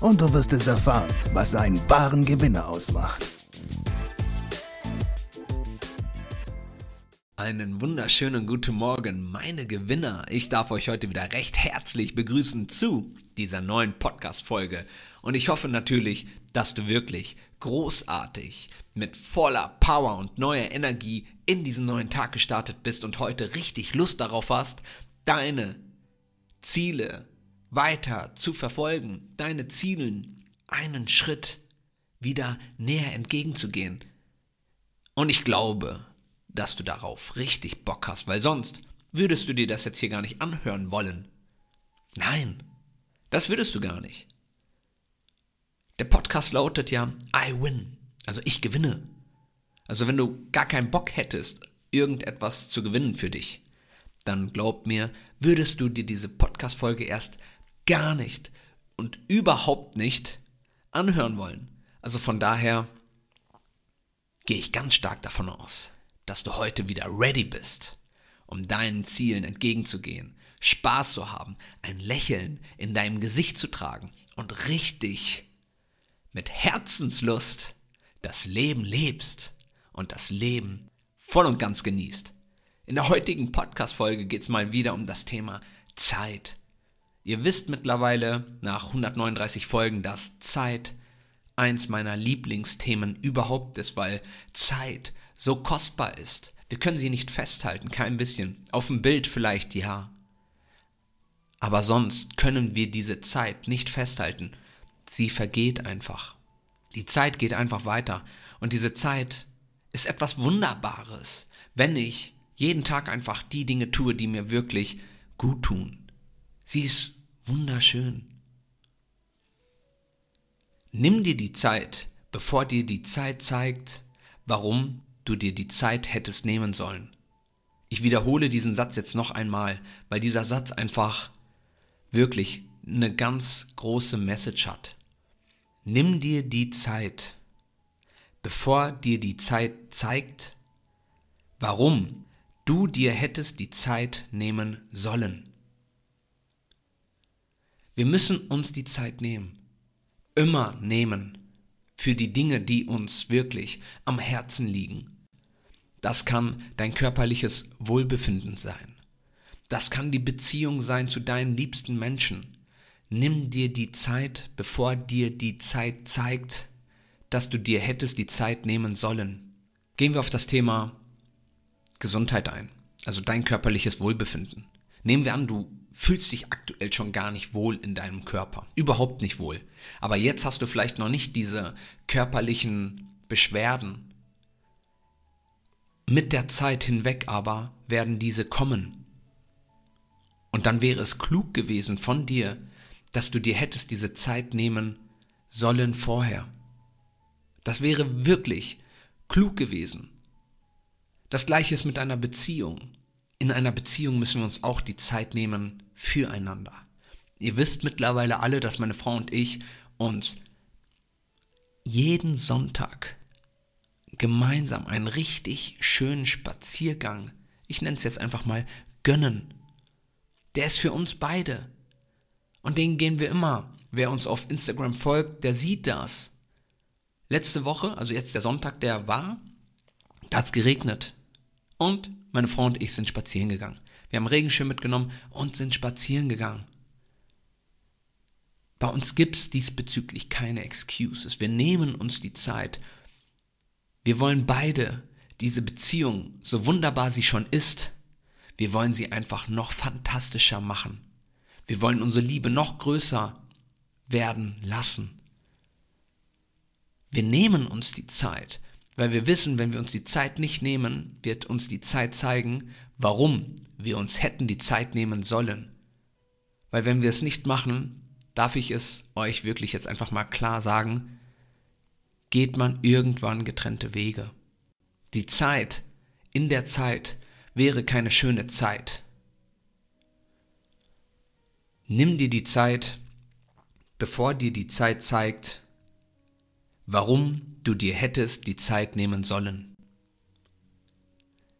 und du wirst es erfahren, was einen wahren Gewinner ausmacht. Einen wunderschönen guten Morgen, meine Gewinner. Ich darf euch heute wieder recht herzlich begrüßen zu dieser neuen Podcast-Folge. Und ich hoffe natürlich, dass du wirklich großartig mit voller Power und neuer Energie in diesen neuen Tag gestartet bist und heute richtig Lust darauf hast, deine Ziele weiter zu verfolgen, deine Zielen einen Schritt wieder näher entgegenzugehen. Und ich glaube, dass du darauf richtig Bock hast, weil sonst würdest du dir das jetzt hier gar nicht anhören wollen. Nein, das würdest du gar nicht. Der Podcast lautet ja I win, also ich gewinne. Also wenn du gar keinen Bock hättest, irgendetwas zu gewinnen für dich, dann glaub mir, würdest du dir diese Podcast-Folge erst gar nicht und überhaupt nicht anhören wollen. Also von daher gehe ich ganz stark davon aus, dass du heute wieder ready bist, um deinen Zielen entgegenzugehen, Spaß zu haben, ein Lächeln in deinem Gesicht zu tragen und richtig mit Herzenslust das Leben lebst und das Leben voll und ganz genießt. In der heutigen Podcast-Folge geht es mal wieder um das Thema Zeit. Ihr wisst mittlerweile nach 139 Folgen, dass Zeit eins meiner Lieblingsthemen überhaupt ist, weil Zeit so kostbar ist. Wir können sie nicht festhalten, kein bisschen. Auf dem Bild vielleicht ja. Aber sonst können wir diese Zeit nicht festhalten. Sie vergeht einfach. Die Zeit geht einfach weiter. Und diese Zeit ist etwas Wunderbares, wenn ich jeden Tag einfach die Dinge tue, die mir wirklich gut tun. Sie ist wunderschön. Nimm dir die Zeit, bevor dir die Zeit zeigt, warum du dir die Zeit hättest nehmen sollen. Ich wiederhole diesen Satz jetzt noch einmal, weil dieser Satz einfach wirklich eine ganz große Message hat. Nimm dir die Zeit, bevor dir die Zeit zeigt, warum du dir hättest die Zeit nehmen sollen. Wir müssen uns die Zeit nehmen. Immer nehmen. Für die Dinge, die uns wirklich am Herzen liegen. Das kann dein körperliches Wohlbefinden sein. Das kann die Beziehung sein zu deinen liebsten Menschen. Nimm dir die Zeit, bevor dir die Zeit zeigt, dass du dir hättest die Zeit nehmen sollen. Gehen wir auf das Thema Gesundheit ein, also dein körperliches Wohlbefinden. Nehmen wir an, du fühlst dich aktuell schon gar nicht wohl in deinem Körper. Überhaupt nicht wohl. Aber jetzt hast du vielleicht noch nicht diese körperlichen Beschwerden. Mit der Zeit hinweg aber werden diese kommen. Und dann wäre es klug gewesen von dir, dass du dir hättest diese Zeit nehmen sollen vorher. Das wäre wirklich klug gewesen. Das gleiche ist mit einer Beziehung in einer Beziehung müssen wir uns auch die Zeit nehmen füreinander. Ihr wisst mittlerweile alle, dass meine Frau und ich uns jeden Sonntag gemeinsam einen richtig schönen Spaziergang, ich nenne es jetzt einfach mal, gönnen. Der ist für uns beide. Und den gehen wir immer. Wer uns auf Instagram folgt, der sieht das. Letzte Woche, also jetzt der Sonntag, der war, da hat es geregnet. Und meine Frau und ich sind spazieren gegangen. Wir haben Regenschirm mitgenommen und sind spazieren gegangen. Bei uns gibt es diesbezüglich keine Excuses. Wir nehmen uns die Zeit. Wir wollen beide diese Beziehung, so wunderbar sie schon ist, wir wollen sie einfach noch fantastischer machen. Wir wollen unsere Liebe noch größer werden lassen. Wir nehmen uns die Zeit. Weil wir wissen, wenn wir uns die Zeit nicht nehmen, wird uns die Zeit zeigen, warum wir uns hätten die Zeit nehmen sollen. Weil wenn wir es nicht machen, darf ich es euch wirklich jetzt einfach mal klar sagen, geht man irgendwann getrennte Wege. Die Zeit, in der Zeit, wäre keine schöne Zeit. Nimm dir die Zeit, bevor dir die Zeit zeigt, warum du dir hättest die Zeit nehmen sollen.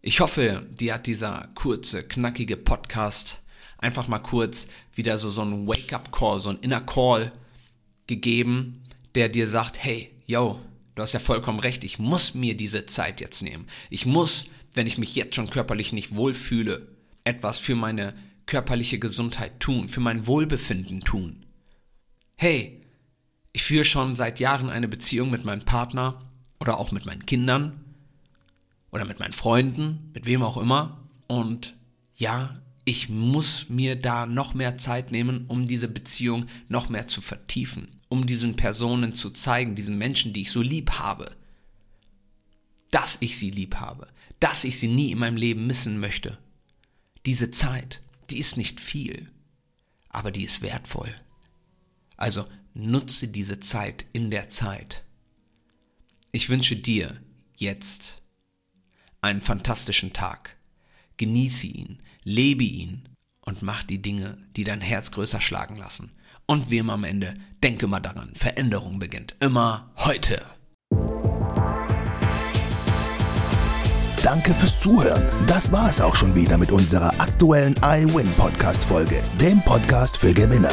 Ich hoffe, dir hat dieser kurze, knackige Podcast einfach mal kurz wieder so, so ein Wake-up-Call, so ein Inner Call gegeben, der dir sagt, hey, yo, du hast ja vollkommen recht, ich muss mir diese Zeit jetzt nehmen. Ich muss, wenn ich mich jetzt schon körperlich nicht wohlfühle, etwas für meine körperliche Gesundheit tun, für mein Wohlbefinden tun. Hey, ich führe schon seit Jahren eine Beziehung mit meinem Partner oder auch mit meinen Kindern oder mit meinen Freunden, mit wem auch immer. Und ja, ich muss mir da noch mehr Zeit nehmen, um diese Beziehung noch mehr zu vertiefen, um diesen Personen zu zeigen, diesen Menschen, die ich so lieb habe, dass ich sie lieb habe, dass ich sie nie in meinem Leben missen möchte. Diese Zeit, die ist nicht viel, aber die ist wertvoll. Also nutze diese Zeit in der Zeit. Ich wünsche dir jetzt einen fantastischen Tag. Genieße ihn, lebe ihn und mach die Dinge, die dein Herz größer schlagen lassen. Und wie immer am Ende, denke mal daran, Veränderung beginnt immer heute. Danke fürs Zuhören. Das war es auch schon wieder mit unserer aktuellen iWin Podcast Folge, dem Podcast für Gewinner.